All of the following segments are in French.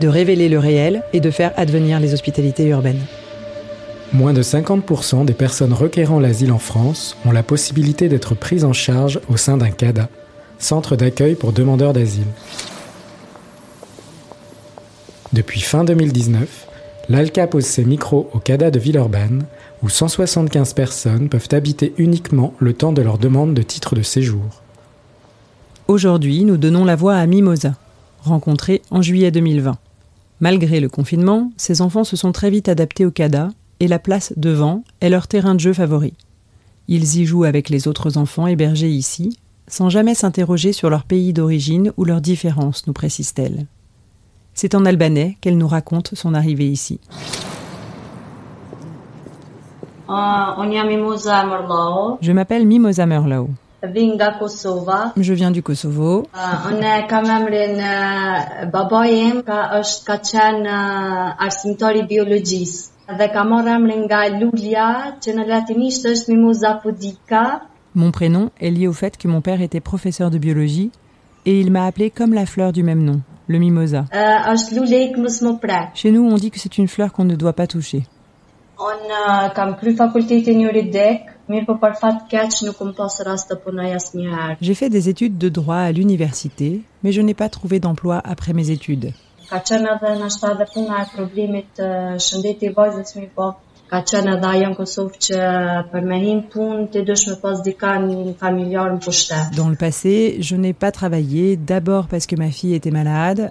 de révéler le réel et de faire advenir les hospitalités urbaines. moins de 50% des personnes requérant l'asile en France ont la possibilité d'être prises en charge au sein d'un CADA, Centre d'accueil pour demandeurs d'asile. Depuis fin 2019, l'ALCA pose ses micros au CADA de Villeurbanne, où 175 personnes peuvent habiter uniquement le temps de leur demande de titre de séjour. Aujourd'hui, nous donnons la voix à Mimosa, rencontrée en juillet 2020. Malgré le confinement, ces enfants se sont très vite adaptés au CADA et la place devant est leur terrain de jeu favori. Ils y jouent avec les autres enfants hébergés ici, sans jamais s'interroger sur leur pays d'origine ou leurs différences, nous précise-t-elle. C'est en albanais qu'elle nous raconte son arrivée ici. Mërlao, Je m'appelle Mimosa Merlau. Je viens du Kosovo. Uh, unë kam emrin uh, babaj im ka është ka qenë uh, arsimtar i biologjisë dhe ka marrë emrin nga lulja që në latinisht është Mimoza pudica. Mon prénom est lié au fait que mon père était professeur de biologie et il m'a appelé comme la fleur du même nom, le mimosa. Uh, prek. Chez nous, on dit que c'est une fleur qu'on ne doit pas toucher. Kam juridik, J'ai fait des études de droit à l'université, mais je n'ai pas trouvé d'emploi après mes études. E në pushtet. Dans le passé, je n'ai pas travaillé, d'abord parce que ma fille était malade,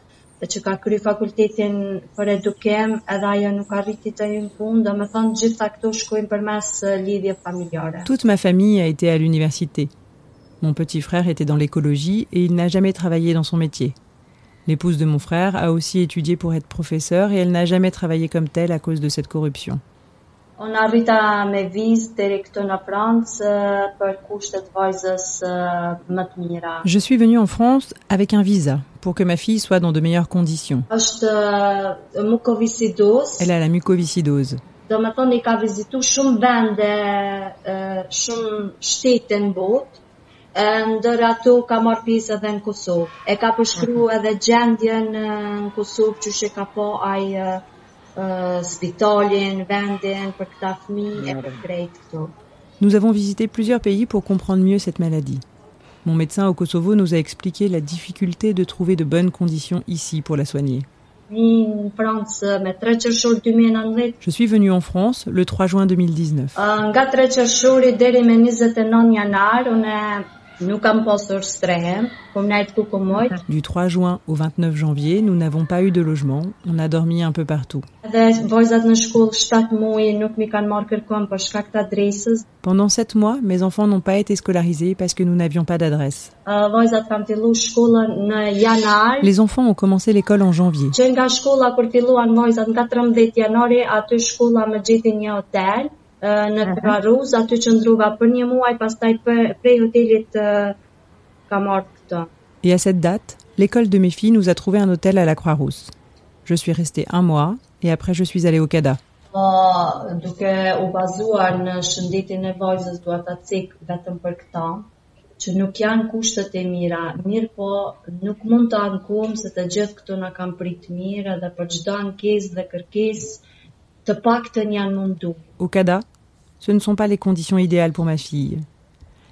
familjare. Toute ma famille a été à l'université. Mon petit frère était dans l'écologie et il n'a jamais travaillé dans son métier. L'épouse de mon frère a aussi étudié pour être professeur et elle n'a jamais travaillé comme telle à cause de cette corruption. Unë arrita me vizë deri këtu në Francë ë, për kushtet vajzës ë, më të mira. Je suis venue en France avec un visa pour que ma fille soit dans de meilleures conditions. Është Elle a la mucoviscidose. do me thonë i ka vizitu shumë vende, ë, shumë shtete në botë, ë, ndër ato ka marrë pjesë edhe në Kosovë. E ka përshkru edhe gjendjen ë, në Kosovë që she ka po ai ë, ë, spitalin, vendin për këta fëmijë e për krejt këto. Nous avons visité plusieurs pays pour comprendre mieux cette maladie. Mon médecin au Kosovo nous a expliqué la difficulté de trouver de bonnes conditions ici pour la soigner. Një në Francë me 3 qërshor 2019 Je suis venue en France le 3 juin 2019. Nga 3 qershori deri me 29 janar, unë nuk kam pasur strehem, po më najtë ku kumojt. Du 3 juin au 29 janvier, nous n'avons pas eu de logement, on a dormi un peu partout. Edhe vajzat në shkollë 7 muaj nuk mi kanë marrë kërkon për shkak të adresës. Pendant sept mois, mes enfants n'ont pas été scolarisés parce que nous n'avions pas d'adresse. Uh, në janar, Les enfants ont commencé l'école en janvier. Që nga shkolla kur filluan vajzat në 14 janari, aty shkolla më gjeti një hotel në Kraruz, aty qëndruva për një muaj, pastaj për, prej hotelit ka marrë këtë. Et à cette date, l'école de mes filles nous a trouvé un hôtel à la Croix-Rousse. Je suis restée un mois et après je suis allée au CADA. Po, duke u bazuar në shëndetin e vajzës dua ta cek vetëm për këta, që nuk janë kushtet e mira, mirë po nuk mund të ankum se të gjithë këto na kanë prit mirë edhe për çdo ankesë dhe kërkesë të paktën janë mundu. Au CADA, ce ne sont pas les conditions idéales pour ma fille.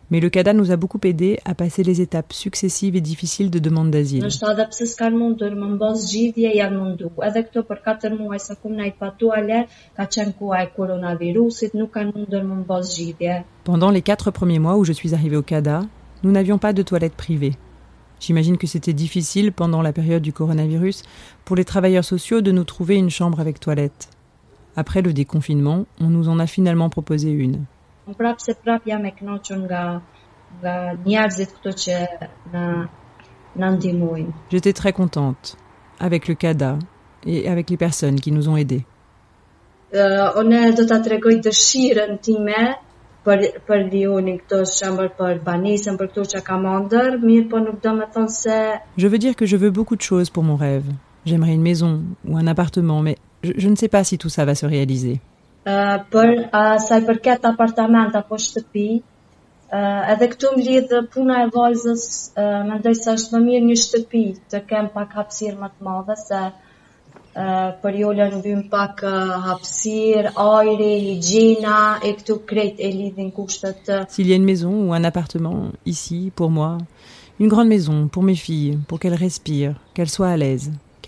Mais le CADA nous a beaucoup aidés à passer les étapes successives et difficiles de demande d'asile. Nështë edhe pse s'kan mundur më mbos zgjidhje, janë mundu. Edhe këto për 4 muaj sa kum na i patuale, ka qenë koha e. Pendant les quatre premiers mois où je suis arrivée au CADA, nous n'avions pas de toilettes privées. J'imagine que c'était difficile pendant la période du coronavirus pour les travailleurs sociaux de nous trouver une chambre avec toilette. Après le déconfinement, on nous en a finalement proposé une. J'étais très contente avec le CADA et avec les personnes qui nous ont aidés. Je veux dire que je veux beaucoup de choses pour mon rêve. J'aimerais une maison ou un appartement, mais je, je ne sais pas si tout ça va se réaliser. edhe këtu më lidh puna e vajzës, uh, mendoj se është më mirë një shtëpi të kem pak hapësirë më të madhe se uh, për Jolën vym pak uh, hapësirë, ajri, higjiena e këtu krejt e lidhin kushtet S'il y a une maison ou un appartement ici, pour moi, une grande maison pour mes filles, pour qu'elles respirent, qu'elles soient à l'aise,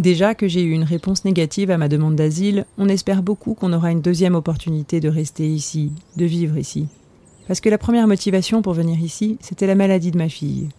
Déjà que j'ai eu une réponse négative à ma demande d'asile, on espère beaucoup qu'on aura une deuxième opportunité de rester ici, de vivre ici. Parce que la première motivation pour venir ici, c'était la maladie de ma fille.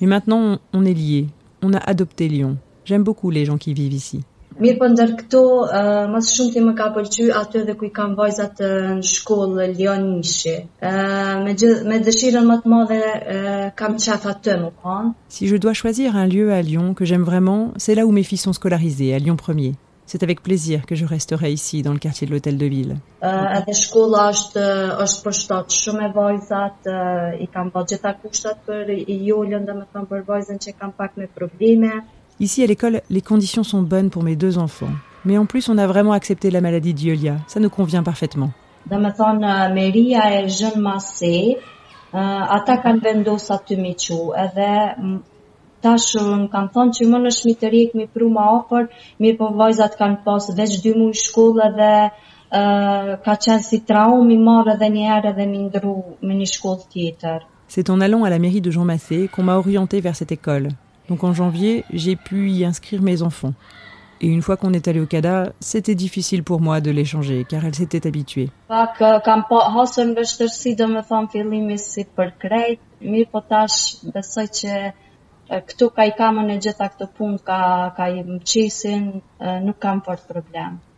Mais maintenant, on est liés. On a adopté Lyon. J'aime beaucoup les gens qui vivent ici. Mirë po ndër këto, uh, mas shumë ti më ka pëlqy aty edhe ku i kam vajzat uh, në shkollë Lion Nishi. Uh, me, gjë- me dëshirën më të madhe uh, kam qef aty më kanë. Si je dois choisir un lieu à Lyon que j'aime vraiment, c'est là où mes filles sont scolarisées, à Lyon 1er. C'est avec plaisir que je resterai ici, dans le quartier de l'Hôtel de Ville. Edhe shkolla është është përshtat shumë e vajzat, i kam bërë gjitha kushtat për i Jolën, dhe me thëmë për vajzën që kam pak me probleme. Ici, à l'école, les conditions sont bonnes pour mes deux enfants. Mais en plus, on a vraiment accepté la maladie d'Iolia. Ça nous convient parfaitement. Dhe me thonë, Meria zhën mase, ata kanë vendos aty me qu, edhe tash më kanë thonë që më në shmitërik mi pru ma ofër, mirë po vajzat kanë pas veç dy muaj shkollë dhe uh, ka qenë si traum mi marrë edhe një herë edhe mi ndru me një shkollë tjetër. C'est en allant à la mairie de Jean Massé qu'on m'a orienté vers cette école. Donc en janvier, j'ai pu y inscrire mes enfants. Et une fois qu'on est allé au CADA, c'était difficile pour moi de les changer, car elles s'étaient habituées.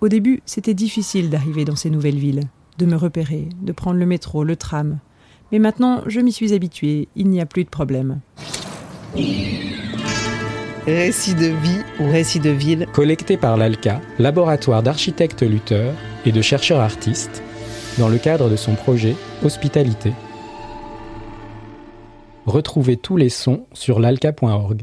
Au début, c'était difficile d'arriver dans ces nouvelles villes, de me repérer, de prendre le métro, le tram. Mais maintenant, je m'y suis habituée, il n'y a plus de problème. Récit de vie ou récit de ville, Collecté par l'ALCA, laboratoire d'architectes lutteurs et de chercheurs artistes, dans le cadre de son projet Hospitalité. Retrouvez tous les sons sur l'alca.org.